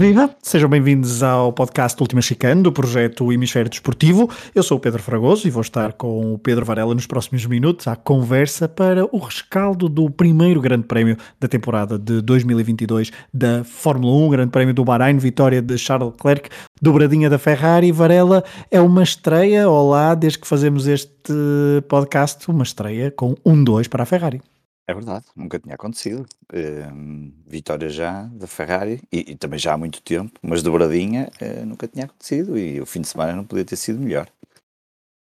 Viva! Sejam bem-vindos ao podcast Última Chicane do projeto Hemisfério Desportivo. Eu sou o Pedro Fragoso e vou estar com o Pedro Varela nos próximos minutos à conversa para o rescaldo do primeiro Grande Prémio da temporada de 2022 da Fórmula 1, Grande Prémio do Bahrein, vitória de Charles Leclerc, dobradinha da Ferrari. Varela, é uma estreia, olá, desde que fazemos este podcast, uma estreia com 1-2 para a Ferrari. É verdade, nunca tinha acontecido. Hum, vitória já da Ferrari e, e também já há muito tempo, mas dobradinha uh, nunca tinha acontecido e o fim de semana não podia ter sido melhor.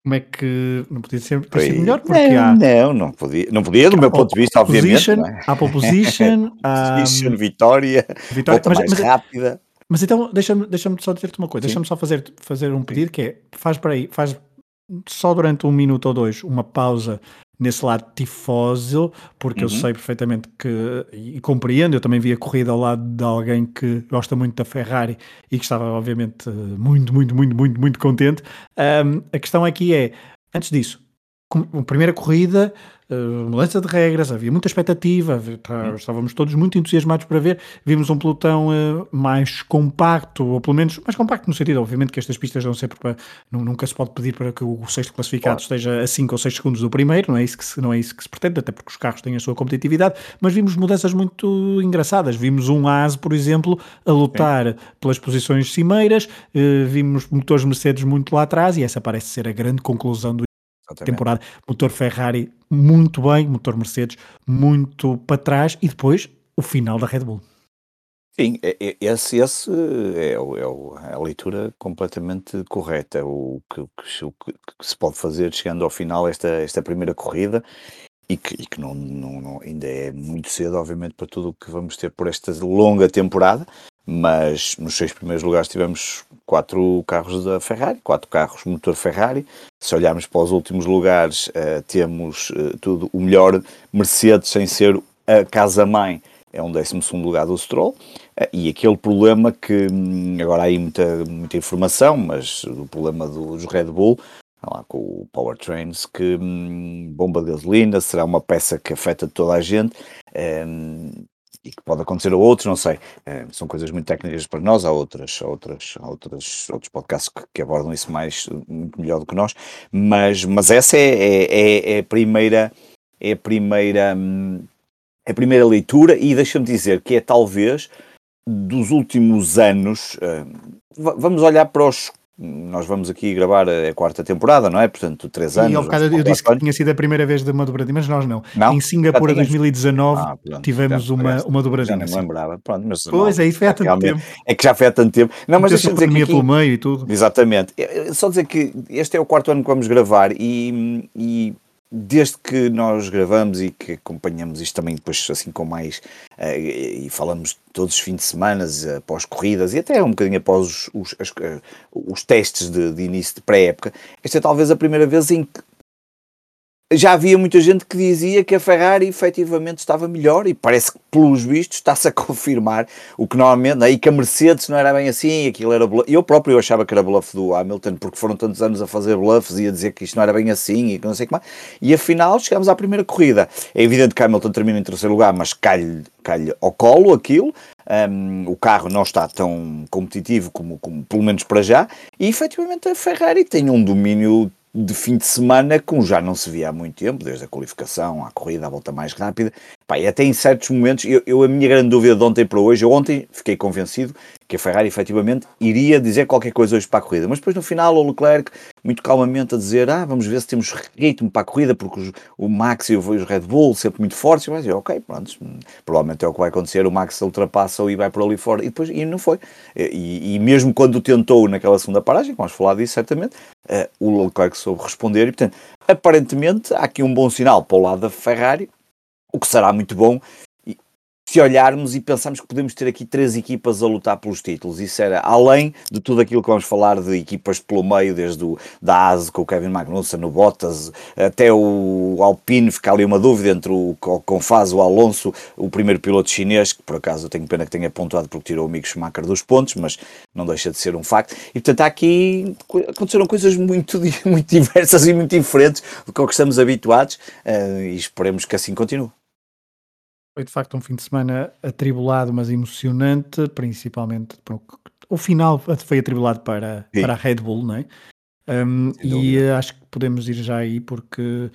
Como é que não podia ser, ter sido melhor? Porque não, há... não, não podia, não podia do meu ponto de vista, obviamente. Position, é? Há pole position, há position, vitória, vitória mas, mais mas, rápida. Mas então, deixa-me deixa só dizer-te uma coisa, deixa-me só fazer, fazer um pedido que é, faz para aí, faz só durante um minuto ou dois uma pausa nesse lado tifósil, porque uhum. eu sei perfeitamente que, e compreendo, eu também vi a corrida ao lado de alguém que gosta muito da Ferrari e que estava, obviamente, muito, muito, muito, muito, muito contente. Um, a questão aqui é, antes disso, a primeira corrida mudança de regras, havia muita expectativa, tá, estávamos todos muito entusiasmados para ver. Vimos um pelotão uh, mais compacto, ou pelo menos mais compacto no sentido, obviamente, que estas pistas não sempre para, nunca se pode pedir para que o sexto classificado claro. esteja a 5 ou 6 segundos do primeiro, não é, isso que se, não é isso que se pretende, até porque os carros têm a sua competitividade, mas vimos mudanças muito engraçadas. Vimos um AS, por exemplo, a lutar Sim. pelas posições cimeiras, uh, vimos motores Mercedes muito lá atrás, e essa parece ser a grande conclusão do Exatamente. temporada. Motor Ferrari muito bem, motor Mercedes muito para trás e depois o final da Red Bull. Sim, é, é, esse, esse é, é, a leitura completamente correta. O que, o que, se pode fazer chegando ao final esta, esta primeira corrida e que, e que não, não, não, ainda é muito cedo, obviamente, para tudo o que vamos ter por esta longa temporada mas nos seis primeiros lugares tivemos quatro carros da Ferrari, quatro carros motor Ferrari. Se olharmos para os últimos lugares, uh, temos uh, tudo o melhor Mercedes sem ser a casa-mãe, é um 12 lugar do Stroll. Uh, e aquele problema que, hum, agora há aí muita, muita informação, mas o problema dos Red Bull, lá com o Powertrains, que hum, bomba de gasolina será uma peça que afeta toda a gente. Um, e que pode acontecer a outros, não sei. É, são coisas muito técnicas para nós, há outras, outras, outras outros podcasts que, que, abordam isso mais muito melhor do que nós, mas, mas essa é, é, é, é a primeira é a primeira é a primeira leitura e deixa-me dizer que é talvez dos últimos anos hum, vamos olhar para os nós vamos aqui gravar a quarta temporada, não é? Portanto, três anos. E ao bocado eu disse que tinha sido a primeira vez de uma dobradinha, mas nós não. não? Em Singapura 2019 ah, pronto, tivemos já, uma, uma dobradinha. Já não lembrava. Pronto, mas, pois não, é, isso foi há tanto tempo. É que já foi há tanto tempo. Não, mas deixa-me dizer que. Aqui, pelo meio e tudo. Exatamente. Só dizer que este é o quarto ano que vamos gravar e, e desde que nós gravamos e que acompanhamos isto também depois assim com mais uh, e falamos todos os fins de semana uh, após corridas e até um bocadinho após os, os, as, uh, os testes de, de início de pré-época, esta é talvez a primeira vez em que já havia muita gente que dizia que a Ferrari efetivamente estava melhor e parece que, pelos vistos, está-se a confirmar o que normalmente, aí que a Mercedes não era bem assim, aquilo era bluff. Eu próprio achava que era bluff do Hamilton, porque foram tantos anos a fazer bluffs e a dizer que isto não era bem assim e que não sei o que mais. E afinal, chegamos à primeira corrida. É evidente que Hamilton termina em terceiro lugar, mas cai-lhe cai ao colo aquilo. Um, o carro não está tão competitivo como, como pelo menos para já, e efetivamente a Ferrari tem um domínio de fim de semana, como já não se via há muito tempo, desde a qualificação, à corrida, à volta mais rápida. Pá, e até em certos momentos, eu, eu, a minha grande dúvida de ontem para hoje, eu ontem fiquei convencido que a Ferrari efetivamente iria dizer qualquer coisa hoje para a corrida, mas depois no final o Leclerc, muito calmamente a dizer, ah, vamos ver se temos ritmo para a corrida, porque os, o Max e os Red Bull sempre muito fortes, eu dizer, ok, pronto, provavelmente é o que vai acontecer, o Max ultrapassa e vai por ali fora, e depois, e não foi. E, e mesmo quando tentou naquela segunda paragem, vamos falar disso certamente, uh, o Leclerc soube responder, e portanto, aparentemente há aqui um bom sinal para o lado da Ferrari, o que será muito bom se olharmos e pensarmos que podemos ter aqui três equipas a lutar pelos títulos. Isso era além de tudo aquilo que vamos falar de equipas pelo meio, desde o, da ASE com o Kevin Magnussen, o Bottas, até o Alpine, fica ali uma dúvida entre o Confaz, o Alonso, o primeiro piloto chinês, que por acaso eu tenho pena que tenha pontuado porque tirou o amigo Schumacher dos pontos, mas não deixa de ser um facto. E portanto aqui aconteceram coisas muito, muito diversas e muito diferentes do que estamos habituados uh, e esperemos que assim continue. Foi de facto um fim de semana atribulado, mas emocionante, principalmente o final foi atribulado para, para a Red Bull, não é? Um, e acho que podemos ir já aí porque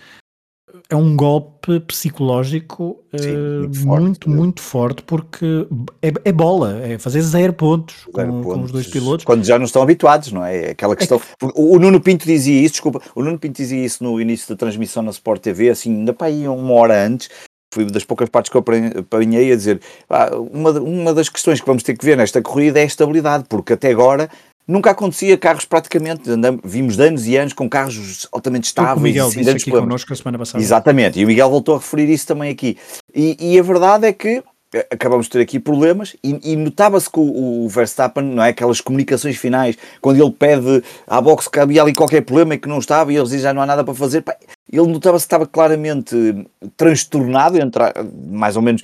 é um golpe psicológico Sim, uh, muito, forte, muito, muito, forte, porque é, é, bola, é fazer zero pontos, zero com, pontos, com, os dois pilotos. Quando já não estão habituados, não é? Aquela é questão. É que... o, Nuno Pinto dizia isso, desculpa, o Nuno Pinto dizia isso no início da transmissão na Sport TV, assim, ainda para aí uma hora antes. Foi das poucas partes que eu apanhei a dizer ah, uma, uma das questões que vamos ter que ver nesta corrida é a estabilidade, porque até agora Nunca acontecia carros praticamente, andamos, vimos de anos e anos com carros altamente estáveis. O Miguel disse aqui connosco a semana passada. Exatamente, e o Miguel voltou a referir isso também aqui. E, e a verdade é que acabamos de ter aqui problemas e, e notava-se que o, o, Verstappen, não é? Aquelas comunicações finais, quando ele pede à box que havia ali qualquer problema e que não estava e eles dizem já não há nada para fazer, pá, ele notava-se que estava claramente transtornado, entre mais ou menos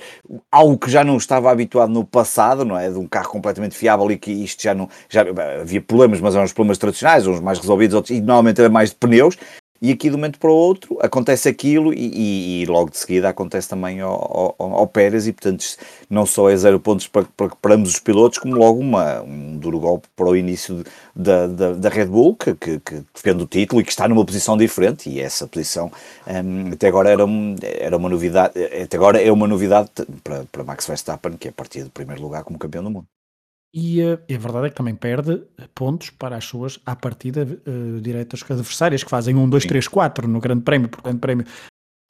algo que já não estava habituado no passado, não é? De um carro completamente fiável e que isto já não. Já, havia problemas, mas eram os problemas tradicionais, uns mais resolvidos, outros, e normalmente era mais de pneus e aqui de um momento para o outro acontece aquilo e, e, e logo de seguida acontece também ao, ao, ao, Pérez e portanto não só é zero pontos para, para, para ambos os pilotos como logo uma, um duro golpe para o início da, da, da Red Bull que, que, que, defende o título e que está numa posição diferente e essa posição um, até agora era, era uma novidade até agora é uma novidade para, para Max Verstappen que é a partir do primeiro lugar como campeão do mundo. E, uh, a verdade é que também perde pontos para as suas, à partida, uh, diretas adversárias, que fazem 1, 2, 3, 4 no Grande Prémio, porque o Grande Prémio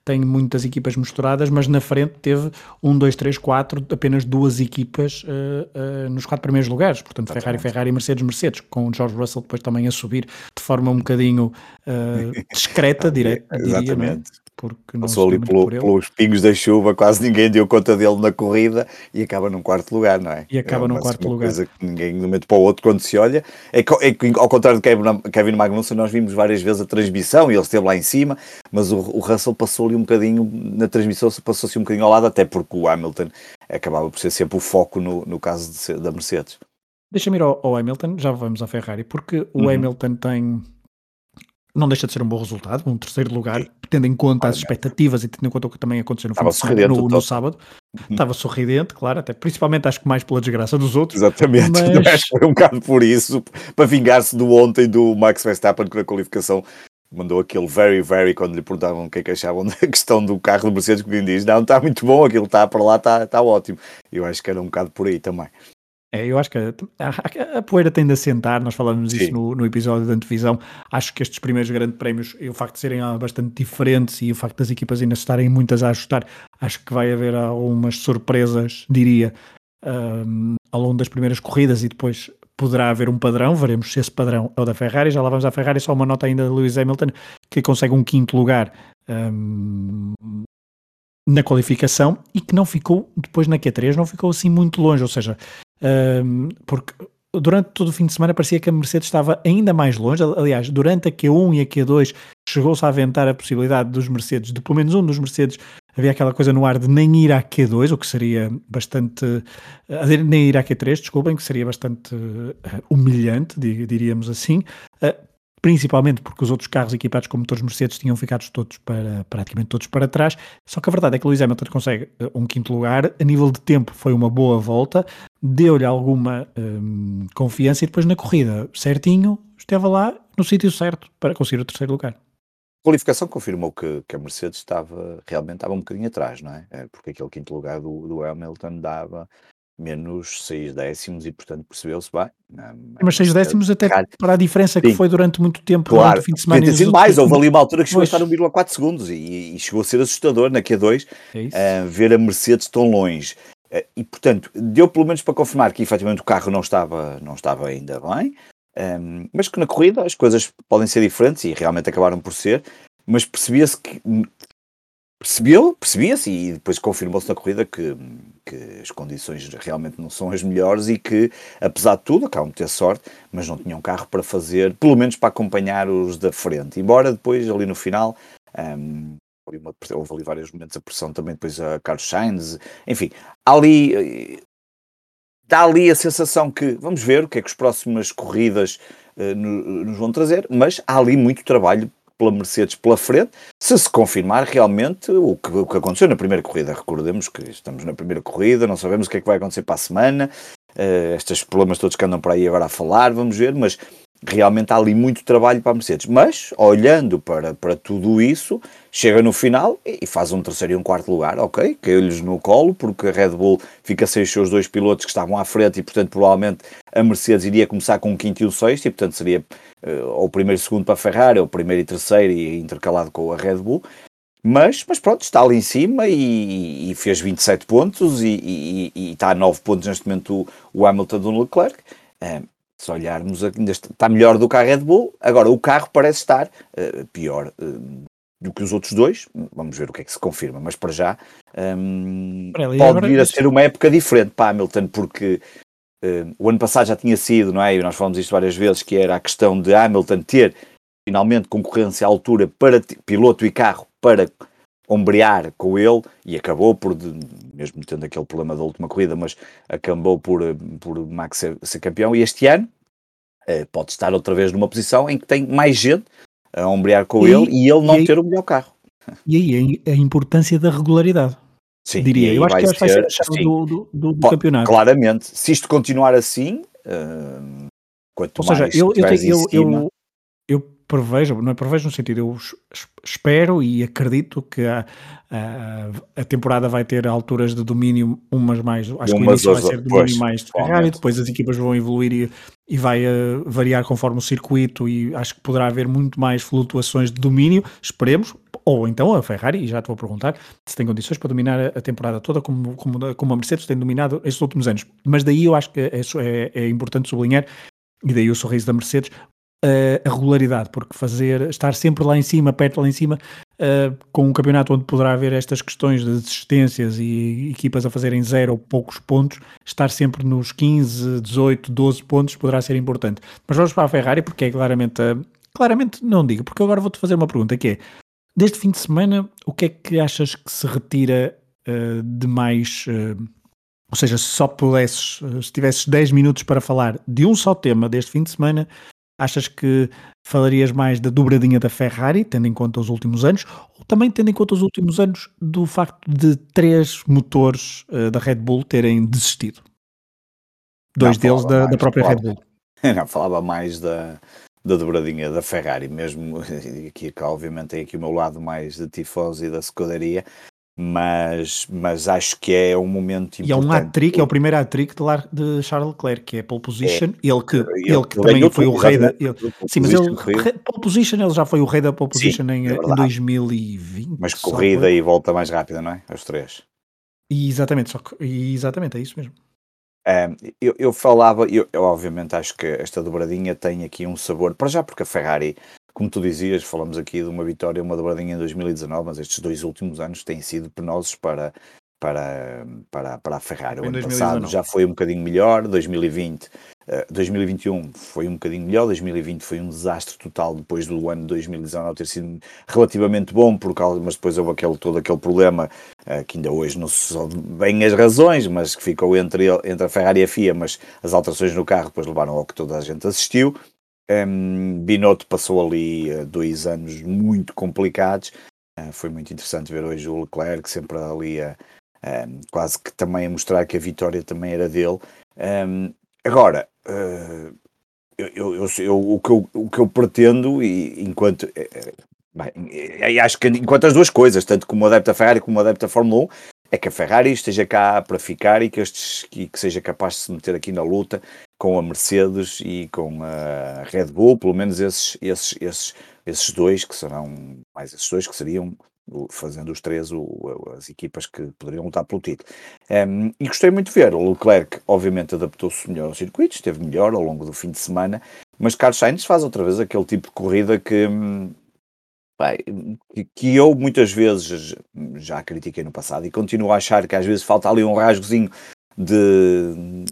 tem muitas equipas misturadas, mas na frente teve 1, 2, 3, 4, apenas duas equipas uh, uh, nos quatro primeiros lugares, portanto Exatamente. Ferrari, Ferrari e Mercedes, Mercedes, com o George Russell depois também a subir de forma um bocadinho uh, discreta, direto, diria, é? Exatamente porque Passou ali pelo, pelos pingos da chuva, quase ninguém deu conta dele na corrida e acaba num quarto lugar, não é? E acaba é num quarto lugar. coisa que ninguém, de um momento para o outro, quando se olha, é que, é que ao contrário de Kevin, Kevin Magnussen, nós vimos várias vezes a transmissão e ele esteve lá em cima, mas o, o Russell passou ali um bocadinho, na transmissão passou-se um bocadinho ao lado, até porque o Hamilton acabava por ser sempre o foco no, no caso de, da Mercedes. Deixa-me ir ao, ao, Hamilton, já vamos à Ferrari, porque o uhum. Hamilton tem não deixa de ser um bom resultado, um terceiro lugar, tendo em conta as expectativas e tendo em conta o que também aconteceu no, semana, no, no sábado. Uhum. Estava sorridente, claro, até principalmente acho que mais pela desgraça dos outros. Exatamente, mas... foi um bocado por isso, para vingar-se do ontem do Max Verstappen que na qualificação mandou aquele very, very, quando lhe perguntavam o que é que achavam da questão do carro do Mercedes, que diz, não, está muito bom, aquilo está para lá, está, está ótimo. Eu acho que era um bocado por aí também. É, eu acho que a, a, a, poeira tende a sentar, nós falamos isso no, no, episódio da antevisão. Acho que estes primeiros grandes prémios, e o facto de serem bastante diferentes e o facto das equipas ainda estarem muitas a ajustar, acho que vai haver algumas surpresas, diria, um, ao longo das primeiras corridas e depois poderá haver um padrão, veremos se esse padrão é o da Ferrari. Já lá vamos à Ferrari, só uma nota ainda de Lewis Hamilton, que consegue um quinto lugar um, na qualificação e que não ficou, depois na Q3, não ficou assim muito longe, ou seja, um, porque durante todo o fim de semana parecia que a Mercedes estava ainda mais longe. Aliás, durante a Q1 e a Q2 chegou-se a aventar a possibilidade dos Mercedes, de pelo menos um dos Mercedes, havia aquela coisa no ar de nem ir à Q2, o que seria bastante. nem ir à Q3, desculpem, que seria bastante uh, humilhante, diríamos assim. Principalmente porque os outros carros equipados com motores Mercedes tinham ficado todos para, praticamente todos para trás. Só que a verdade é que Lewis Hamilton consegue uh, um quinto lugar, a nível de tempo foi uma boa volta, deu-lhe alguma um, confiança e depois na corrida, certinho, esteve lá no sítio certo para conseguir o terceiro lugar. A qualificação confirmou que, que, a Mercedes estava realmente estava um bocadinho atrás, não é? é porque aquele quinto lugar do, do Hamilton dava menos 6 décimos e portanto percebeu-se bem. Mas 6 décimos até para a diferença que Sim. foi durante muito tempo claro, o fim de semana. Ter sido mais, houve ali uma altura que chegou pois. a estar 1,4 segundos e, e, chegou a ser assustador na Q2 é uh, ver a Mercedes tão longe. Uh, e portanto, deu pelo menos para confirmar que efetivamente o carro não estava, não estava ainda bem, um, mas que na corrida as coisas podem ser diferentes e realmente acabaram por ser, mas percebia-se que percebeu, percebia-se e depois confirmou-se na corrida que, que as condições realmente não são as melhores e que, apesar de tudo, acabam de ter sorte, mas não tinham carro para fazer, pelo menos para acompanhar os da frente. Embora depois, ali no final, um, houve ali vários momentos de pressão também depois a Carlos Sainz, enfim, ali dá ali a sensação que vamos ver o que é que as próximas corridas uh, nos vão trazer, mas há ali muito trabalho pela Mercedes pela frente, se se confirmar realmente o que, o que aconteceu na primeira corrida. Recordemos que estamos na primeira corrida, não sabemos o que é que vai acontecer para a semana, uh, estes problemas todos que andam por aí agora a falar, vamos ver, mas realmente há ali muito trabalho para a Mercedes. Mas, olhando para, para tudo isso, chega no final e faz um terceiro e um quarto lugar, ok, caiu-lhes no colo, porque a Red Bull fica sem os seus dois pilotos que estavam à frente e, portanto, provavelmente a Mercedes iria começar com um quinto e um sexto, e, portanto, seria uh, ou primeiro e segundo para a Ferrari, ou primeiro e terceiro, e intercalado com a Red Bull. Mas, mas pronto, está ali em cima e, e fez 27 pontos e, e, e, está a 9 pontos neste momento o, o Hamilton do Leclerc. Uh, se olharmos, ainda está melhor do que a Red Bull. Agora, o carro parece estar uh, pior uh, do que os outros dois. Vamos ver o que é que se confirma, mas para já um, pode vir a ser uma época diferente para Hamilton, porque uh, o ano passado já tinha sido, não é? E nós falamos isto várias vezes, que era a questão de Hamilton ter finalmente concorrência à altura para piloto e carro para ombrear com ele e acabou por, mesmo tendo aquele problema da última corrida, mas acabou por, por Max ser, ser campeão. E este ano eh, pode estar outra vez numa posição em que tem mais gente a ombrear com e ele e ele não ter o melhor carro. E aí a importância da regularidade. Sim, diria. Eu acho que vai ser a chave do, do, do, campeonato. Claramente, se isto continuar assim, uh, quanto Ou seja, eu, eu, eu, eu, prevejo, não é prevejo no sentido, eu espero e acredito que a, a, a, temporada vai ter alturas de domínio, umas mais, acho que o início vai ser domínio pois, mais de Ferrari, depois as equipas vão evoluir e, e vai uh, variar conforme o circuito e acho que poderá haver muito mais flutuações de domínio, esperemos, ou então a Ferrari, e já te vou perguntar, se tem condições para dominar a, a temporada toda como, como, como a Mercedes tem dominado estes últimos anos, mas daí eu acho que é, é, é importante sublinhar e daí o sorriso da Mercedes, a regularidade, porque fazer, estar sempre lá em cima, perto lá em cima, uh, com um campeonato onde poderá haver estas questões de desistências e equipas a fazerem zero ou poucos pontos, estar sempre nos 15, 18, 12 pontos poderá ser importante. Mas vamos para a Ferrari, porque é claramente, uh, claramente não digo, porque agora vou-te fazer uma pergunta que é, deste fim de semana, o que é que achas que se retira uh, de mais... ou seja, se só pudesses, se tivesses 10 minutos para falar de um só tema deste fim de semana, Achas que falarias mais da dobradinha da Ferrari, tendo em conta os últimos anos, ou também tendo em conta os últimos anos do facto de três motores uh, da Red Bull terem desistido? Dois Não, deles da, da, própria Red Bull. Não, falava mais da, da dobradinha da Ferrari, mesmo aqui, obviamente tem aqui o meu lado mais de tifosi e da escuderia, mas, mas acho que é um momento importante. E é um hat-trick, é o primeiro hat-trick de, de, Charles Leclerc, que é pole position, é, ele que, ele, ele que também foi o rei da... Ele, sim, mas ele, pole position, ele já foi o rei da pole position sim, em, é em 2020. Mas corrida e volta mais rápida, não é? Os três. E exatamente, só que, exatamente, é isso mesmo. Um, eu, eu falava, eu, eu obviamente acho que esta dobradinha tem aqui um sabor, para já porque a Ferrari como tu dizias, falamos aqui de uma vitória, uma dobradinha em 2019, mas estes dois últimos anos têm sido penosos para, para, para, para a Ferrari. O ano 2019. passado já foi um bocadinho melhor, 2020, uh, 2021 foi um bocadinho melhor, 2020 foi um desastre total depois do ano de 2019 ter sido relativamente bom, por causa, mas depois houve aquele, todo aquele problema uh, que ainda hoje não se sabe bem as razões, mas que ficou entre, entre a Ferrari e a FIA, mas as alterações no carro depois levaram ao que toda a gente assistiu. Um, Binotto passou ali uh, dois anos muito complicados. Uh, foi muito interessante ver hoje o Leclerc sempre ali a, um, quase que também a mostrar que a vitória também era dele. Um, agora, uh, eu, eu, eu, o, que eu, o que eu pretendo, e enquanto bem, acho que enquanto as duas coisas, tanto como adepto da Ferrari como adepto da Fórmula 1, é que a Ferrari esteja cá para ficar e que, estes, que, que seja capaz de se meter aqui na luta com a Mercedes e com a Red Bull, pelo menos esses, esses, esses, esses dois que serão, mais esses dois que seriam, fazendo os três, o, as equipas que poderiam lutar pelo título. Um, e gostei muito de ver, o Leclerc obviamente adaptou-se melhor ao circuito, esteve melhor ao longo do fim de semana, mas Carlos Sainz faz outra vez aquele tipo de corrida que, que eu muitas vezes já critiquei no passado e continuo a achar que às vezes falta ali um rasgozinho de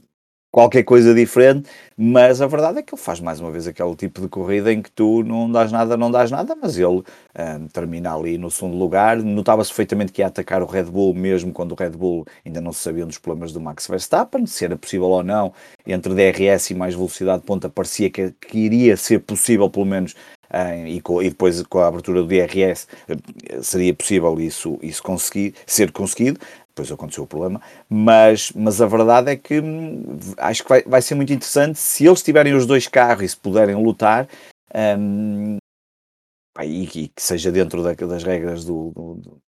qualquer coisa diferente, mas a verdade é que ele faz mais uma vez aquele tipo de corrida em que tu não dás nada, não dás nada, mas ele um, termina ali no segundo lugar. Notava-se perfeitamente que ia atacar o Red Bull, mesmo quando o Red Bull ainda não se sabiam dos problemas do Max Verstappen, se era possível ou não, entre DRS e mais velocidade de ponta, parecia que, que iria ser possível, pelo menos, e, com, e, depois com a abertura do DRS uh, seria possível isso, isso conseguir, ser conseguido. Depois aconteceu o problema, mas, mas a verdade é que hum, acho que vai, vai ser muito interessante se eles tiverem os dois carros e se puderem lutar, um, e, e, que seja dentro da, das regras do, do,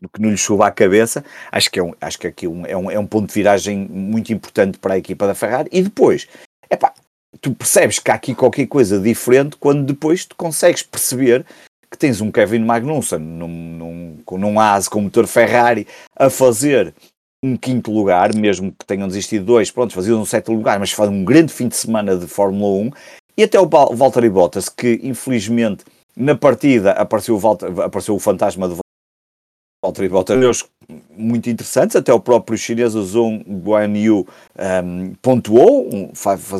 do que não lhe chuva à cabeça, acho que, é um, acho que aqui um, é, um, é um ponto de viragem muito importante para a equipa da Ferrari. E depois, epá, tu percebes que há aqui qualquer coisa diferente quando depois tu consegues perceber que tens um Kevin Magnussen num, num, num AS com motor Ferrari a fazer um quinto lugar, mesmo que tenham desistido dois, pronto, faziam um sétimo lugar, mas faz um grande fim de semana de Fórmula 1, e até o Valtteri Bottas, que infelizmente na partida apareceu o, Valtteri, apareceu o fantasma de Bottas muito interessantes, até o próprio chinês Zhong Guanyu um, pontuou, um,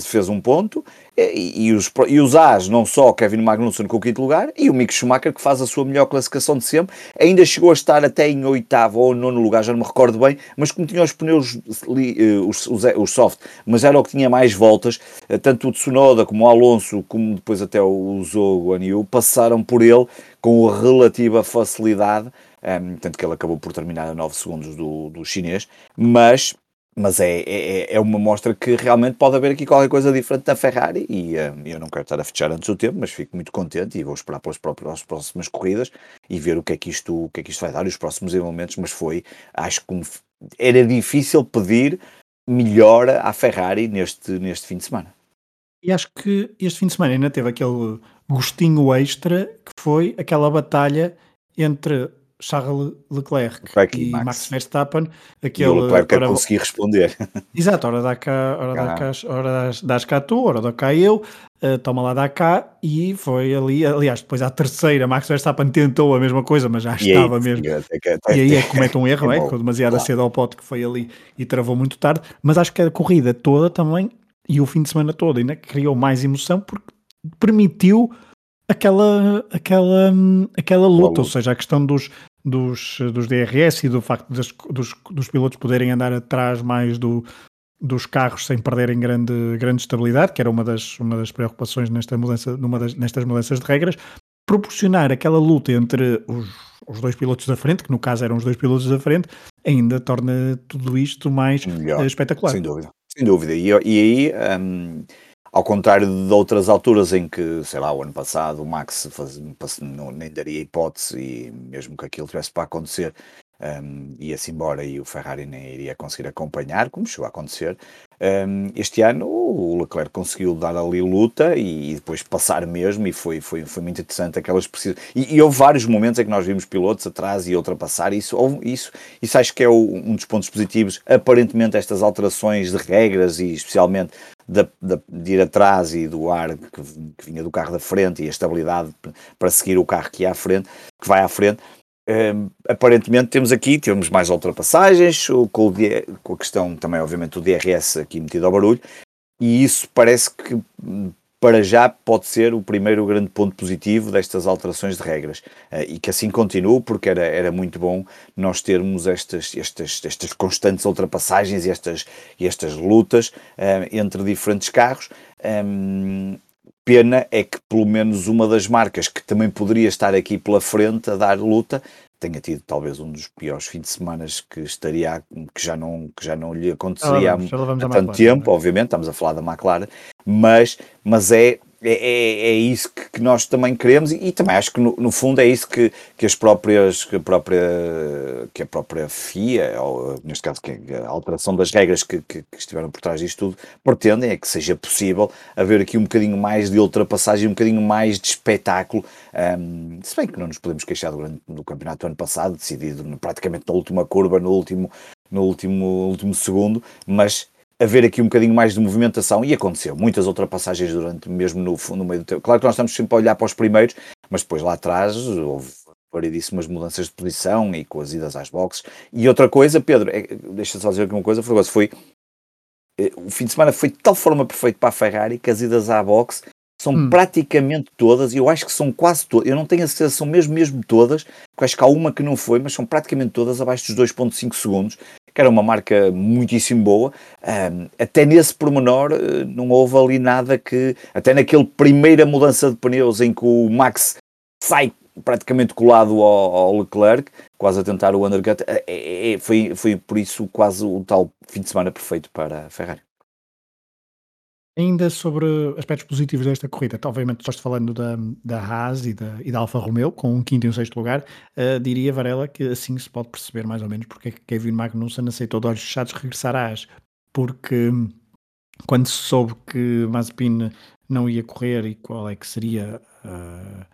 fez um ponto, e, e, os, e os As, não só Kevin Magnussen com o quinto lugar, e o Mick Schumacher que faz a sua melhor classificação de sempre, ainda chegou a estar até em oitavo ou nono lugar, já não me recordo bem, mas como tinha os pneus, eh, os, os, os soft, mas era o que tinha mais voltas, eh, tanto o Tsunoda como o Alonso, como depois até o Zhou Guanyu, passaram por ele com relativa facilidade, um, tanto que ele acabou por terminar a 9 segundos do, do chinês, mas, mas é, é, é uma mostra que realmente pode haver aqui qualquer coisa diferente da Ferrari e um, eu não quero estar a fechar antes do tempo, mas fico muito contente e vou esperar pelas próprias, próximas corridas e ver o que, é que isto, o que é que isto vai dar e os próximos elementos, mas foi, acho que era difícil pedir melhora à Ferrari neste, neste fim de semana. E acho que este fim de semana ainda teve aquele gostinho extra que foi aquela batalha entre Charles Leclerc e, e Max. Max. Verstappen. Aquele, e o Leclerc ora, conseguir responder. Exato, ora dá cá, ora dá cá, ora dás cá tu, ora dá cá eu, uh, toma lá dá cá, e foi ali, aliás, depois à terceira, Max Verstappen tentou a mesma coisa, mas já e estava aí, mesmo. e aí é que comete um erro, é, é, demasiado claro. cedo ao pote que foi ali e travou muito tarde, mas acho que a corrida toda também, e o fim de semana todo, ainda criou mais emoção porque permitiu aquela, aquela, aquela luta, ou seja, a questão dos, dos, dos DRS e do facto dos, dos, dos pilotos poderem andar atrás mais do, dos carros sem perderem grande, grande estabilidade, que era uma das, uma das preocupações nesta mudança, numa das, nestas mudanças de regras, proporcionar aquela luta entre os, os dois pilotos da frente, que no caso eram os dois pilotos da frente, ainda torna tudo isto mais Melhor, espetacular. Sem dúvida, sem dúvida. E, e aí um, ao contrário de outras alturas em que, sei lá, o ano passado o Max faz, não, nem daria hipótese e mesmo que aquilo tivesse para acontecer, um, ia-se embora e o Ferrari nem iria conseguir acompanhar, como chegou a acontecer. Um, este ano o Leclerc conseguiu dar ali luta e, e, depois passar mesmo, e foi, foi, foi muito interessante aquelas precisas. E, e, houve vários momentos em que nós vimos pilotos atrás e ultrapassar, isso, isso, isso acho que é o, um dos pontos positivos. Aparentemente, estas alterações de regras e especialmente de, de, de, ir atrás e do ar que, que, vinha do carro da frente e a estabilidade para seguir o carro que ia à frente, que vai à frente. Um, aparentemente temos aqui, temos mais ultrapassagens, com, o, com a questão também, obviamente, do DRS aqui metido ao barulho, e isso parece que para já pode ser o primeiro grande ponto positivo destas alterações de regras uh, e que assim continue, porque era, era muito bom nós termos estas, estas, estas constantes ultrapassagens e estas, estas lutas uh, entre diferentes carros. Um, pena é que pelo menos uma das marcas que também poderia estar aqui pela frente a dar luta tenha tido talvez um dos piores fins de semana que estaria que já não que já não lhe aconteceria há, há tanto tempo, obviamente estamos a falar da McLaren, mas mas é é, é, é, isso que, que, nós também queremos e, e também acho que no, no, fundo é isso que, que as próprias que a própria que a própria FIA ou neste caso que a alteração das regras que, que, que, estiveram por trás disto tudo pretendem é que seja possível haver aqui um bocadinho mais de ultrapassagem um bocadinho mais de espetáculo. Um, se bem que não nos podemos queixar do, do campeonato do ano passado decidido praticamente na última curva no último no último último segundo mas haver aqui um bocadinho mais de movimentação e aconteceu muitas ultrapassagens durante mesmo no, no meio do tempo. Claro que nós estamos sempre a olhar para os primeiros, mas depois lá atrás houve variedíssimas mudanças de posição e com as idas às boxes. E outra coisa, Pedro, é, deixa só dizer aqui uma coisa, foi, foi eh, o fim de semana foi de tal forma perfeito para a Ferrari que as idas à boxe são hum. praticamente todas, e eu acho que são quase todas, eu não tenho a certeza, são mesmo, mesmo todas, porque acho que há uma que não foi, mas são praticamente todas abaixo dos 2.5 segundos, era uma marca muitíssimo boa. Um, até nesse pormenor eh, não houve ali nada que, até naquele primeira mudança de pneus em que o Max sai praticamente colado ao, ao Leclerc, quase a tentar o undercut, é, é, foi, foi por isso quase o tal fim de semana perfeito para a Ferrari. Ainda sobre aspectos positivos desta corrida, obviamente estás falando da, da Haas e da, e da Alfa Romeo, com um quinto e um sexto lugar, uh, diria Varela que assim se pode perceber mais ou menos porque é que Kevin Magnussen aceitou de olhos fechados regressar à Haas, porque quando se soube que Mazepin não ia correr e qual é que seria uh,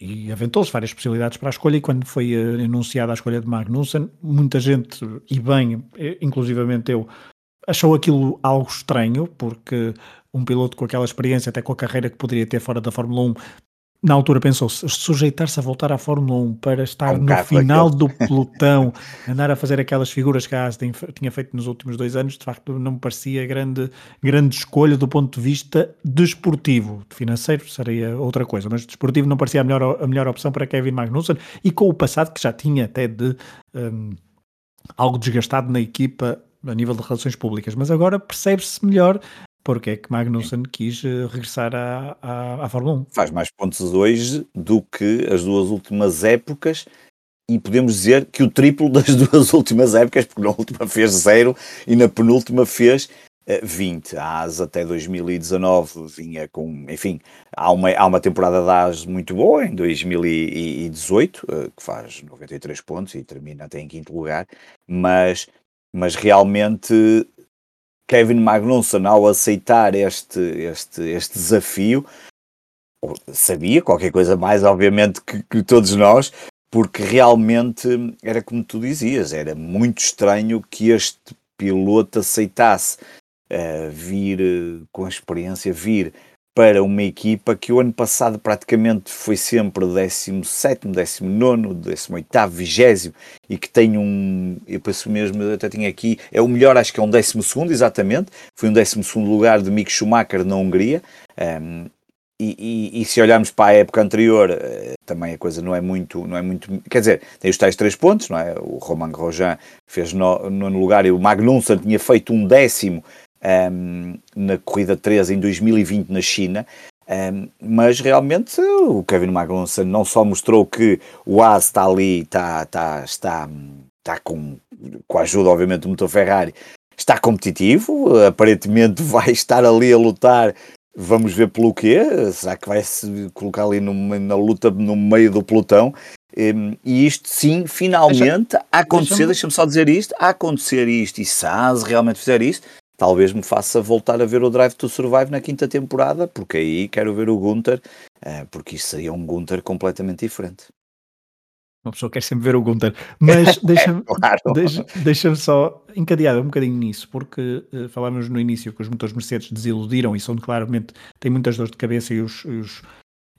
e aventou-se várias possibilidades para a escolha e quando foi uh, anunciada a escolha de Magnussen, muita gente, e bem, inclusivamente eu, achou aquilo algo estranho, porque um piloto com aquela experiência, até com a carreira que poderia ter fora da Fórmula 1, na altura pensou-se sujeitar-se a voltar à Fórmula 1 para estar um no final do pelotão, andar a fazer aquelas figuras que a Haas tinha feito nos últimos dois anos, de facto não me parecia grande, grande escolha do ponto de vista desportivo. De financeiro seria outra coisa, mas desportivo não parecia a melhor, a melhor opção para Kevin Magnussen e com o passado que já tinha até de um, algo desgastado na equipa a nível de relações públicas, mas agora percebe-se melhor porque é que Magnussen quis eh, regressar à, à, à Fórmula 1. Faz mais pontos hoje do que as duas últimas épocas e podemos dizer que o triplo das duas últimas épocas, porque na última fez zero e na penúltima fez 20. A AS até 2019 vinha com, enfim, há uma, há uma temporada da AS muito boa em 2018, eh, que faz 93 pontos e termina até em quinto lugar, mas mas realmente Kevin Magnussen, ao aceitar este, este, este desafio, sabia qualquer coisa mais, obviamente, que, que, todos nós, porque realmente era como tu dizias, era muito estranho que este piloto aceitasse uh, vir uh, com a experiência, vir para uma equipa que o ano passado praticamente foi sempre 17, 19, 18, 20 e que tem um, eu penso mesmo, eu até tinha aqui, é o melhor, acho que é um 12, exatamente, foi um 12 lugar de Mick Schumacher na Hungria. Um, e, e, e, se olharmos para a época anterior, eh, também a coisa não é muito, não é muito, quer dizer, tem os tais três pontos, não é? O Romain Grosjean fez no, nono lugar e o Magnussen tinha feito um décimo um, na corrida 13 em 2020 na China. Um, mas realmente o Kevin Magnussen não só mostrou que o AS está ali, está, está, está, está com, com a ajuda, obviamente, do motor Ferrari, está competitivo, aparentemente vai estar ali a lutar. Vamos ver pelo quê? Será que vai se colocar ali no, na luta no meio do pelotão? Um, e isto sim, finalmente, deixa, a acontecer, deixa-me deixa só dizer isto, a acontecer isto, e se a realmente fizer isto, talvez me faça voltar a ver o Drive to Survive na quinta temporada, porque aí quero ver o Gunter, eh, porque isto seria um Gunter completamente diferente. Uma pessoa quer sempre ver o Gunter, mas deixa-me claro. deixa, deixa só encadear um bocadinho nisso, porque uh, falámos no início que os motores Mercedes desiludiram e são claramente, têm muitas dores de cabeça e os, os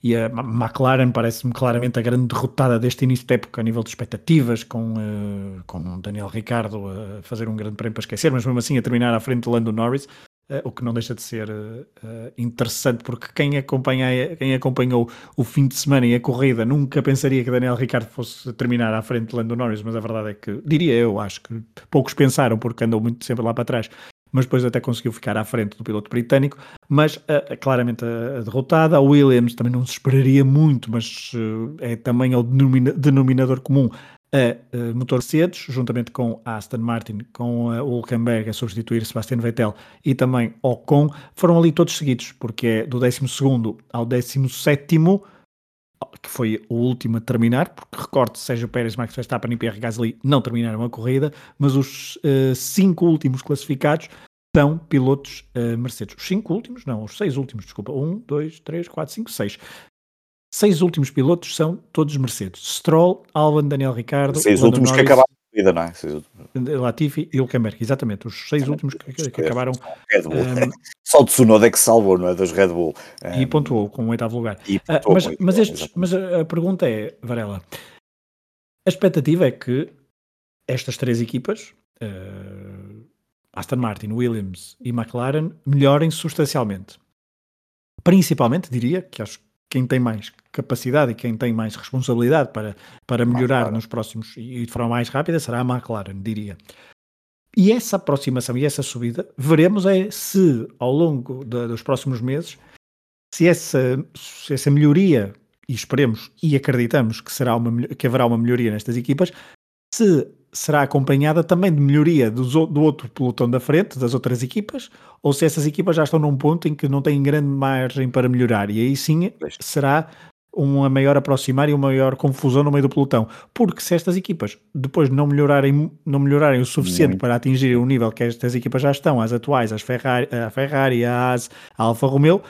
e a McLaren parece-me claramente a grande derrotada deste início de época a nível de expectativas, com, uh, com Daniel Ricardo a fazer um grande prémio para esquecer, mas mesmo assim a terminar à frente de Lando Norris, uh, o que não deixa de ser uh, interessante, porque quem, acompanha, quem acompanhou o fim de semana e a corrida nunca pensaria que Daniel Ricardo fosse terminar à frente de Lando Norris, mas a verdade é que, diria eu, acho que poucos pensaram, porque andou muito sempre lá para trás, mas depois até conseguiu ficar à frente do piloto britânico, mas uh, claramente a, a, derrotada. A Williams também não se esperaria muito, mas uh, é também é o denomina, denominador comum a uh, motor Mercedes, juntamente com a Aston Martin, com a Hulkenberg a substituir Sebastian Vettel e também Ocon, foram ali todos seguidos, porque é do 12 ao 17 que foi o último a terminar, porque recorte, Sérgio Pérez, Max Verstappen e Pierre Gasly não terminaram a corrida, mas os uh, cinco últimos classificados são pilotos uh, Mercedes. Os cinco últimos, não, os seis últimos, desculpa. Um, dois, três, quatro, cinco, seis. Seis últimos pilotos são todos Mercedes. Stroll, Albon, Daniel Ricardo. Seis Lando últimos Norris, que acabaram a corrida, não é? Seis Latifi e Hülkenberg, exatamente. Os seis últimos que, que acabaram. Um, ehm, Só o Tsunoda é que salvou, não é? Das Red Bull. E pontuou com o oitavo lugar. Uh, mas, mas, estes, mas a pergunta é, Varela, a expectativa é que estas três equipas. Uh, Aston Martin, Williams e McLaren melhorem substancialmente. Principalmente, diria, que acho que quem tem mais capacidade e quem tem mais responsabilidade para, para melhorar nos próximos e de forma mais rápida será a McLaren, diria. E essa aproximação e essa subida, veremos é se ao longo de, dos próximos meses, se essa, se essa melhoria, e esperemos e acreditamos que, será uma, que haverá uma melhoria nestas equipas, se será acompanhada também de melhoria do, do outro pelotão da frente, das outras equipas, ou se essas equipas já estão num ponto em que não têm grande margem para melhorar. E aí sim será uma maior aproximar e uma maior confusão no meio do pelotão. Porque se estas equipas depois não melhorarem, não melhorarem o suficiente Muito. para atingir o nível que estas equipas já estão, as atuais, as Ferrari, a Ferrari, a Haas, a Alfa Romeo,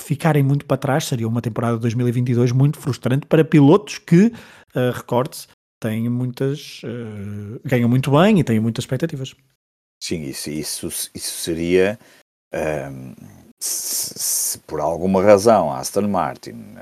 ficarem muito para trás, seria uma temporada de 2022 muito frustrante para pilotos que, uh, recorde-se, têm muitas. Uh, ganham muito bem e têm muitas expectativas. Sim, isso, isso, isso seria. Um, ehm, se, se, por alguma razão a Aston Martin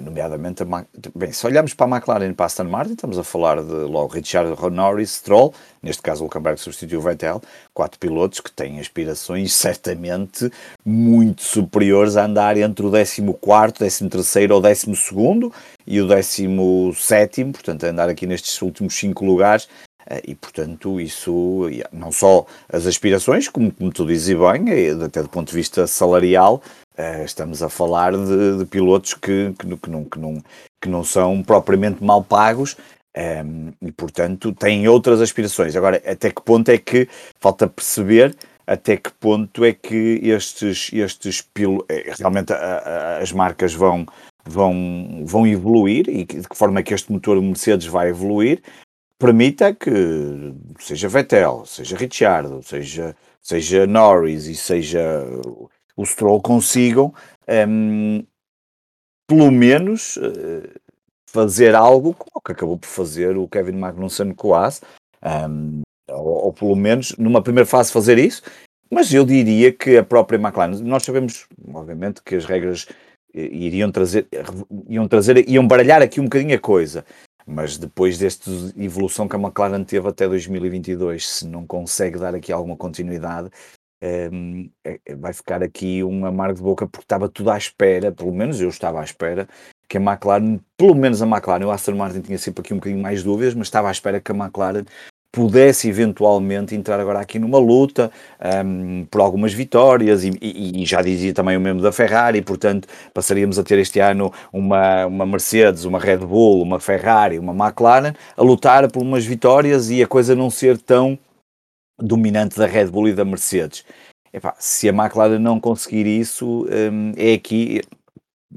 nomeadamente a bem, se olharmos para a McLaren e para a Aston Martin, estamos a falar de logo Richard Norris, Stroll, neste caso o Hulkenberg substituiu o Vettel, quatro pilotos que têm aspirações certamente muito superiores a andar entre o 14 13 ou 12 e o 17 portanto a andar aqui nestes últimos cinco lugares. Eh, e, portanto, isso, não só as aspirações, como, como tu dizes bem, eh, até do ponto de vista salarial, Uh, estamos a falar de, de pilotos que, que, que, não, que, não, que não são propriamente mal pagos um, ehm, e, portanto, têm outras aspirações. Agora, até que ponto é que falta perceber até que ponto é que estes, estes pilotos, eh, realmente a, a, as marcas vão, vão, vão evoluir e de que forma é que este motor Mercedes vai evoluir, permita que seja Vettel, seja Ricciardo, seja, seja Norris e seja o Stroll consigam, um, ehm, pelo menos, uh, fazer algo como que acabou por fazer o Kevin Magnussen com o Haas, um, ehm, ou, ou, pelo menos numa primeira fase fazer isso, mas eu diria que a própria McLaren, nós sabemos, obviamente, que as regras eh, iriam trazer, iam trazer, iam baralhar aqui um bocadinho a coisa, mas depois desta evolução que a McLaren teve até 2022, se não consegue dar aqui alguma continuidade, um, é, é, vai ficar aqui um amargo de boca porque estava tudo à espera, pelo menos eu estava à espera, que a McLaren, pelo menos a McLaren, o Aston Martin tinha sempre aqui um bocadinho mais dúvidas, mas estava à espera que a McLaren pudesse eventualmente entrar agora aqui numa luta um, por algumas vitórias e, e, e, já dizia também o mesmo da Ferrari, portanto passaríamos a ter este ano uma, uma Mercedes, uma Red Bull, uma Ferrari, uma McLaren a lutar por umas vitórias e a coisa não ser tão dominante da Red Bull e da Mercedes. Epá, se a McLaren não conseguir isso, um, é aqui.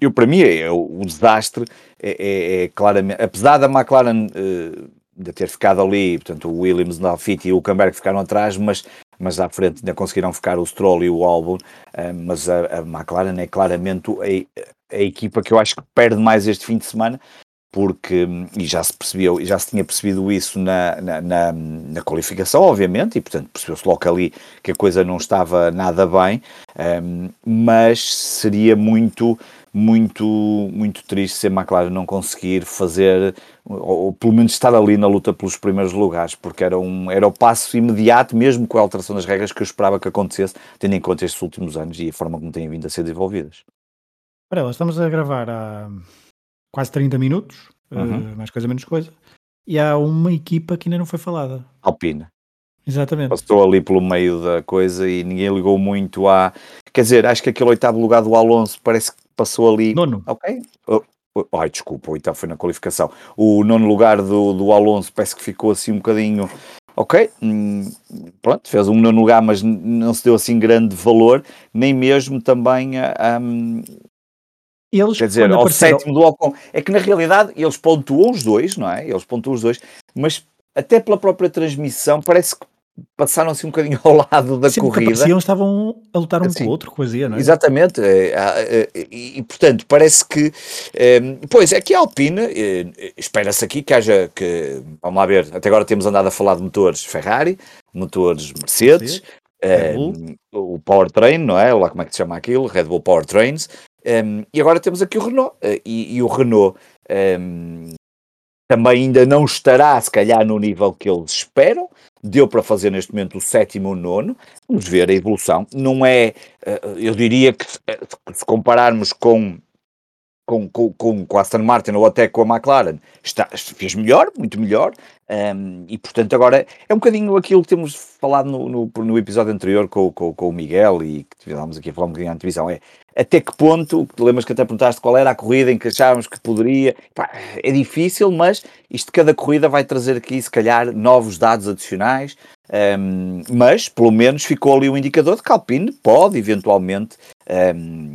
Eu, para mim, é, é o, desastre é, é, é, claramente. Apesar da McLaren uh, de ter ficado ali, portanto, o Williams, o Alfiti e o Camberg ficaram atrás, mas, mas à frente ainda conseguiram ficar o Stroll e o Albon. Uh, mas a, a, McLaren é claramente a, a equipa que eu acho que perde mais este fim de semana, porque, e já se percebeu, já se tinha percebido isso na, na, na, na qualificação, obviamente, e portanto percebeu-se logo ali que a coisa não estava nada bem, um, mas seria muito, muito, muito triste se a McLaren não conseguir fazer, ou, ou, pelo menos estar ali na luta pelos primeiros lugares, porque era, um, era o passo imediato, mesmo com a alteração das regras que eu esperava que acontecesse, tendo em conta estes últimos anos e a forma como têm vindo a ser desenvolvidas. Ora, estamos a gravar a quase 30 minutos, uhum. uh, mais coisa menos coisa, e há uma equipa que ainda não foi falada. Alpine. Exatamente. Passou ali pelo meio da coisa e ninguém ligou muito a. Quer dizer, acho que aquele oitavo lugar do Alonso parece que passou ali. Nono. Ok. Oh, oh, ai, desculpa, o oitavo foi na qualificação. O nono lugar do, do Alonso parece que ficou assim um bocadinho. Ok, hum, pronto, fez um nono lugar, mas não se deu assim grande valor, nem mesmo também a, a, eles, Quer dizer, ao apareceram... sétimo do Ocon. É que na realidade eles pontuam os dois, não é? Eles pontuam os dois, mas até pela própria transmissão parece que passaram assim um bocadinho ao lado da Sempre corrida. Que estavam a lutar um assim, com o outro, coisa, não é? Exatamente, é, é, é, e, portanto parece que, é, pois é que a Alpine, é, espera-se aqui que haja, que, vamos lá ver, até agora temos andado a falar de motores Ferrari, motores Mercedes, é, o powertrain, não é? Lá como é que se chama aquilo? Red Bull Powertrains, um, e agora temos aqui o Renault. Uh, e, e, o Renault um, também ainda não estará, se calhar, no nível que eles esperam. Deu para fazer neste momento o sétimo ou nono. Vamos ver a evolução. Não é, uh, eu diria que se compararmos com com, com, com, a Aston Martin ou até com a McLaren está, fez melhor, muito melhor, Um, e portanto, agora é um bocadinho aquilo que temos falado no, no, no episódio anterior com, com, com, o Miguel e que tivemos aqui a falar um bocadinho na televisão. É até que ponto, lembras que até perguntaste qual era a corrida em que achávamos que poderia. Pá, é difícil, mas isto cada corrida vai trazer aqui, se calhar, novos dados adicionais. Um, mas pelo menos ficou ali um indicador de que Alpine pode eventualmente um,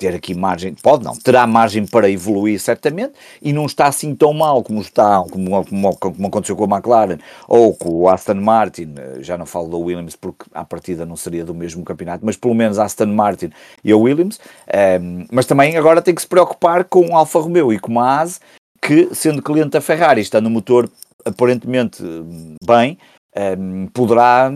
ter aqui margem, pode não, terá margem para evoluir certamente e não está assim tão mal como está, como, como, como aconteceu com a McLaren ou com o Aston Martin, já não falo da Williams porque à partida não seria do mesmo campeonato, mas pelo menos Aston Martin e a Williams, um, ehm, mas também agora tem que se preocupar com o Alfa Romeo e com a ASE, que sendo cliente da Ferrari, está no motor aparentemente bem, um, poderá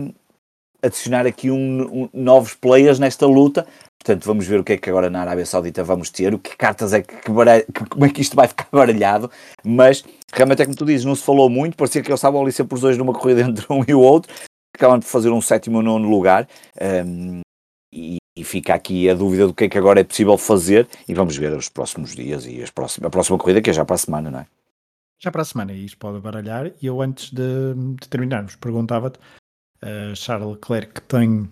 adicionar aqui um, um, novos players nesta luta Portanto, vamos ver o que é que agora na Arábia Saudita vamos ter, o que cartas é que, que, como é que isto vai ficar baralhado, mas realmente é como tu dizes, não se falou muito, parecia que eles estavam ali sempre os dois numa corrida entre um e o outro, acabam de fazer um sétimo ou nono lugar, um, e, e, fica aqui a dúvida do que é que agora é possível fazer, e vamos ver os próximos dias e as próximas, a próxima corrida, que é já para a semana, não é? Já para a semana, e isto pode baralhar, e eu antes de, de terminarmos perguntava-te, uh, Charles Leclerc que tem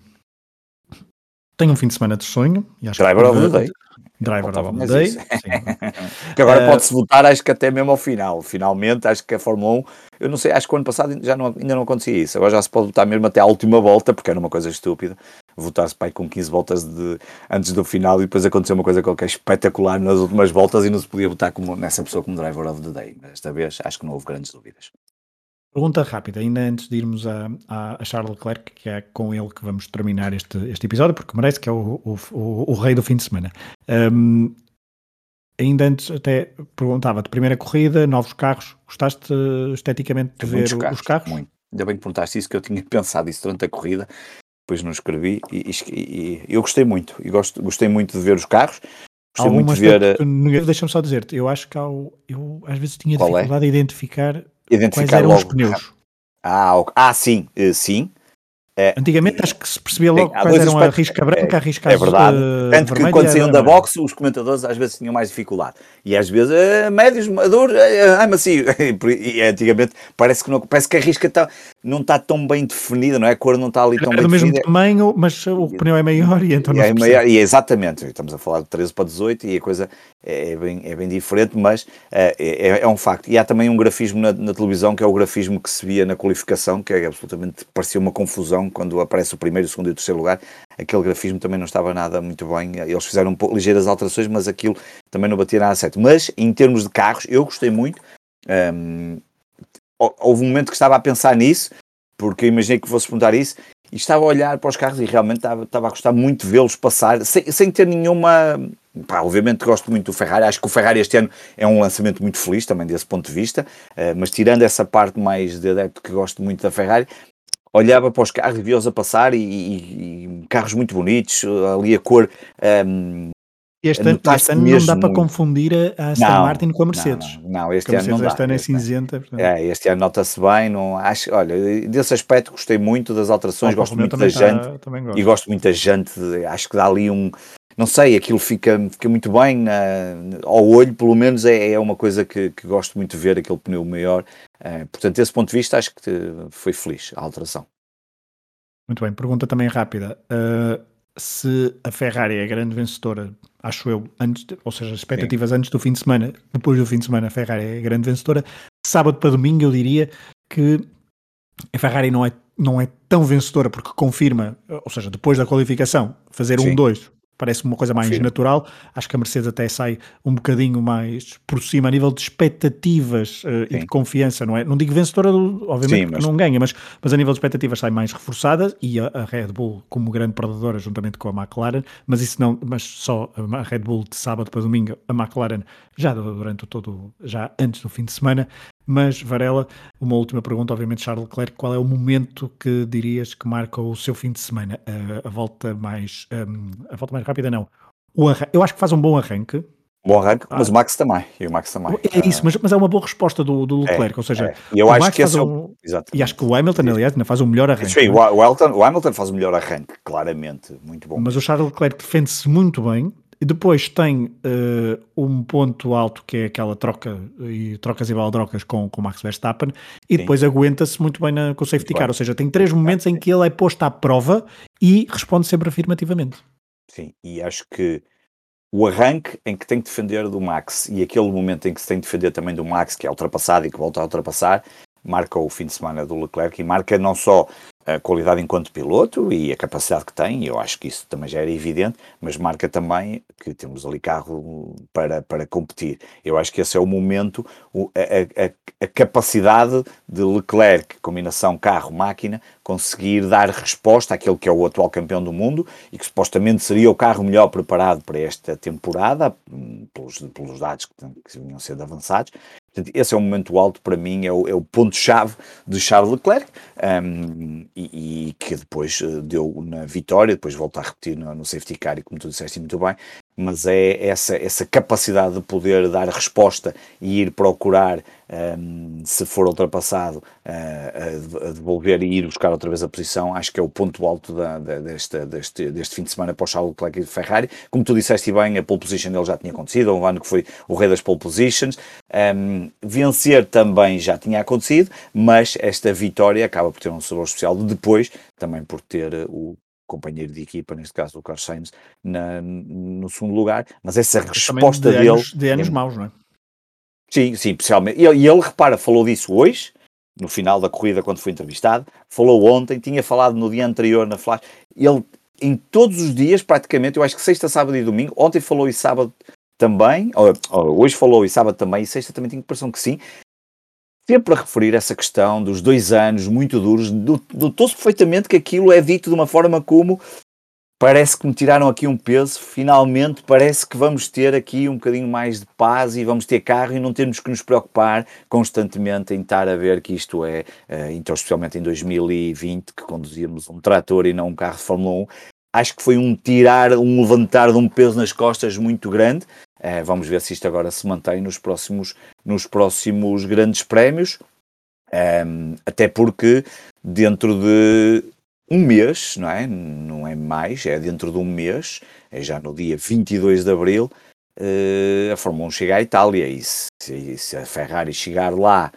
tenho um fim de semana de sonho. E acho Driver of the Day. Driver of the Day. que agora uh, pode-se votar, acho que até mesmo ao final. Finalmente, acho que a Fórmula 1, eu não sei, acho que o ano passado já não, ainda não acontecia isso. Agora já se pode votar mesmo até à última volta, porque era uma coisa estúpida. Votar-se pai com 15 voltas de, antes do final e depois aconteceu uma coisa qualquer espetacular nas últimas voltas e não se podia votar como, nessa pessoa como Driver of the Day. Mas desta vez acho que não houve grandes dúvidas. Pergunta rápida, ainda antes de irmos a, a, a, Charles Leclerc, que é com ele que vamos terminar este, este episódio, porque merece que é o, o, o, o rei do fim de semana. Um, ainda antes até perguntava-te, primeira corrida, novos carros, gostaste esteticamente de ver carros, os carros? Muito. Ainda bem que perguntaste isso, que eu tinha pensado isso durante a corrida, depois não escrevi, e, e, e eu gostei muito, e gosto, gostei muito de ver os carros, Gostei muito de ver. Deixa-me só dizer-te, eu acho que há, eu às vezes tinha é? dificuldade é? em identificar Identificar Quais eram logo. os pneus? Ah, ah, sim, eh, sim. É, Antigamente acho que se percebia logo sim, quais eram a risca branca, a risca É verdade. Uh, Tanto que quando saíam da boxe, os comentadores às vezes tinham mais dificuldade. E às vezes, uh, médios, dor, uh, ai, macio. e antigamente parece que, não, parece que a risca tá, não está tão bem definida, não é? A cor não está ali tão é bem definida. É do mesmo tamanho, mas o pneu é maior e então não é maior, E exatamente, estamos a falar de 13 para 18 e a coisa é, é bem, é bem diferente, mas é, é, é, um facto. E há também um grafismo na, na, televisão, que é o grafismo que se via na qualificação, que é absolutamente, parecia uma confusão quando aparece o primeiro, o segundo e o terceiro lugar. Aquele grafismo também não estava nada muito bem. Eles fizeram um pouco, ligeiras alterações, mas aquilo também não batia nada certo. Mas, em termos de carros, eu gostei muito. Houve um momento que estava a pensar nisso, porque imaginei que fosse perguntar isso, e estava a olhar para os carros e realmente estava, estava a gostar muito de vê-los passar, sem, sem ter nenhuma Pá, obviamente gosto muito do Ferrari, acho que o Ferrari este ano é um lançamento muito feliz também desse ponto de vista, uh, mas tirando essa parte mais de adepto que gosto muito da Ferrari, olhava para os carros e via-os a passar e, e, e, carros muito bonitos, ali a cor. Um, este, ano, este ano não dá para confundir a Aston não, Martin com a Mercedes. Não, não este ano não dá. Este ano é cinzenta. Portanto. É, este ano nota-se bem. Não, acho, olha, desse aspecto gostei muito das alterações, gosto muito da tá, jante e gosto muito da jante. Acho que dá ali um, não sei, aquilo fica, fica muito bem uh, ao olho, pelo menos é, é uma coisa que, que, gosto muito de ver, aquele pneu maior. Uh, portanto, desse ponto de vista, acho que foi feliz a alteração. Muito bem, pergunta também rápida. Uh, se a Ferrari é a grande vencedora, acho eu, antes de, ou seja, expectativas Sim. antes do fim de semana, depois do fim de semana, a Ferrari é a grande vencedora. Sábado para domingo, eu diria que a Ferrari não é, não é tão vencedora porque confirma, ou seja, depois da qualificação, fazer um 2 parece uma coisa mais Sim. natural. Acho que a Mercedes até sai um bocadinho mais por cima a nível de expectativas uh, e de confiança, não é? Não digo vencedora, obviamente, Sim, mas... não ganha, mas, mas a nível de expectativas sai mais reforçada e a, a, Red Bull como grande perdedora juntamente com a McLaren, mas isso não, mas só a Red Bull de sábado para domingo, a McLaren já durante todo, já antes do fim de semana, mas, Varela, uma última pergunta, obviamente, Charles Leclerc, qual é o momento que dirias que marca o seu fim de semana? A, a volta mais um, a volta mais rápida, não. O eu acho que faz um bom arranque. Bom arranque, ah. mas o Max também. E o Max também. É isso, mas, mas é uma boa resposta do, do Leclerc, é, ou seja, é. eu acho que esse é um, E acho que o Hamilton, aliás, ainda faz o melhor arranque. Sim, o, Hamilton, o Hamilton faz o melhor arranque, claramente, muito bom. Mas o Charles Leclerc defende-se muito bem e depois tem uh, um ponto alto que é aquela troca e trocas e baldrocas com, com Max Verstappen e Sim. depois aguenta-se muito bem na, com o safety car, ou seja, tem três momentos em que ele é posto à prova e responde sempre afirmativamente. Sim, e acho que o arranque em que tem que defender do Max e aquele momento em que se tem que defender também do Max, que é ultrapassado e que volta a ultrapassar, marca o fim de semana do Leclerc e marca não só a qualidade enquanto piloto e a capacidade que tem, eu acho que isso também já era evidente, mas marca também que temos ali carro para, para competir. Eu acho que esse é o momento, a, a, a capacidade de Leclerc, combinação carro-máquina, conseguir dar resposta àquele que é o atual campeão do mundo e que supostamente seria o carro melhor preparado para esta temporada, hum, pelos, pelos dados que, que vinham sendo avançados, Portanto, esse é o momento alto para mim, é o, é o ponto-chave de Charles Leclerc um, e, e, que depois eh, deu na vitória, depois volta a repetir no, no safety car e como tu disseste muito bem, mas é essa, essa capacidade de poder dar resposta e ir procurar, um, se for ultrapassado, uh, a, devolver e ir buscar outra vez a posição, acho que é o ponto alto da, da, deste, deste, deste fim de semana para o Charles Leclerc e Ferrari. Como tu disseste bem, a pole position dele já tinha acontecido, um ano que foi o rei das pole positions. Um, vencer também já tinha acontecido, mas esta vitória acaba por ter um sabor especial depois, também por ter o companheiro de equipa, neste caso o Carlos Sainz, na, no segundo lugar, mas essa resposta de dele. Anos, de anos é, maus, não é? Sim, sim, especialmente. E, e ele, repara, falou disso hoje, no final da corrida, quando foi entrevistado, falou ontem, tinha falado no dia anterior na Flash. Ele, em todos os dias, praticamente, eu acho que sexta, sábado e domingo, ontem falou e sábado também, ou, ou, hoje falou e sábado também, e sexta também tenho a impressão que sim, sempre a referir essa questão dos dois anos muito duros, notou-se perfeitamente que aquilo é dito de uma forma como parece que me tiraram aqui um peso, finalmente parece que vamos ter aqui um bocadinho mais de paz e vamos ter carro e não temos que nos preocupar constantemente em estar a ver que isto é, eh, então especialmente em 2020, que conduzíamos um trator e não um carro de Fórmula 1, acho que foi um tirar, um levantar de um peso nas costas muito grande, Uh, vamos ver se isto agora se mantém nos próximos, nos próximos grandes prémios, um, ehm, até porque dentro de um mês, não é? Não é mais, é dentro de um mês, é já no dia 22 de abril, uh, a Fórmula 1 chega à Itália e se, se a Ferrari chegar lá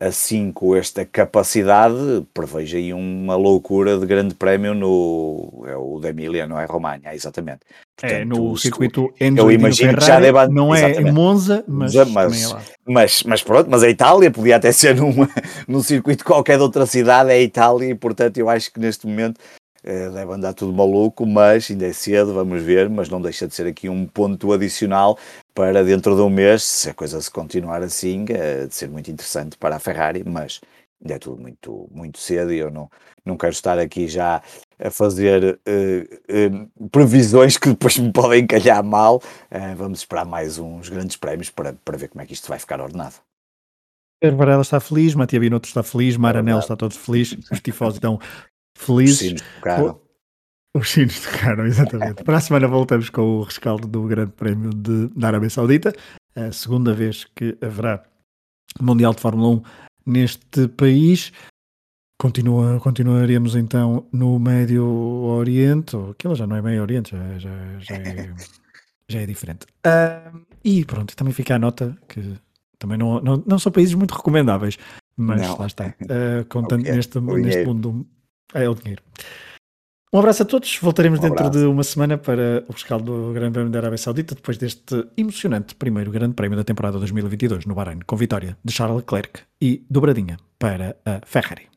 assim com esta capacidade, prevejo aí uma loucura de grande prémio no é o da Emília, não é Romanha, exatamente. Portanto, é no circuito Enzo Eu imagino Ferrari, que já deva não é em Monza, mas, mas, é mas, mas, pronto, mas a Itália podia até ser numa, num circuito qualquer de outra cidade, é a Itália, e portanto eu acho que neste momento deve andar tudo maluco, mas ainda é cedo, vamos ver, mas não deixa de ser aqui um ponto adicional para dentro de um mês, se a coisa se continuar assim, eh, de ser muito interessante para a Ferrari, mas ainda é tudo muito, muito cedo e eu não, não quero estar aqui já a fazer uh, uh, previsões que depois me podem calhar mal. Uh, vamos esperar mais uns grandes prémios para, para ver como é que isto vai ficar ordenado. Varela está feliz, Matia Binotto está feliz, Maranel é está todo feliz, os tifosos estão felizes. Os sinos tocaram. Os sinos tocaram, exatamente. Para a semana voltamos com o rescaldo do Grande Prémio de, da Arábia Saudita, a segunda vez que haverá Mundial de Fórmula 1 neste país. Continua, continuaremos então no Médio Oriente, ou aquilo já não é Médio Oriente, já, já, já, é, já é diferente. Uh, e pronto, também fica a nota que também não, não, não são países muito recomendáveis, mas não. lá está. Uh, contando okay. neste, neste mundo é o dinheiro. Um abraço a todos. Voltaremos um dentro de uma semana para o rescaldo do Grande Prémio da Arábia Saudita, depois deste emocionante primeiro Grande Prémio da temporada 2022 no Bahrein, com vitória de Charles Leclerc e dobradinha para a Ferrari.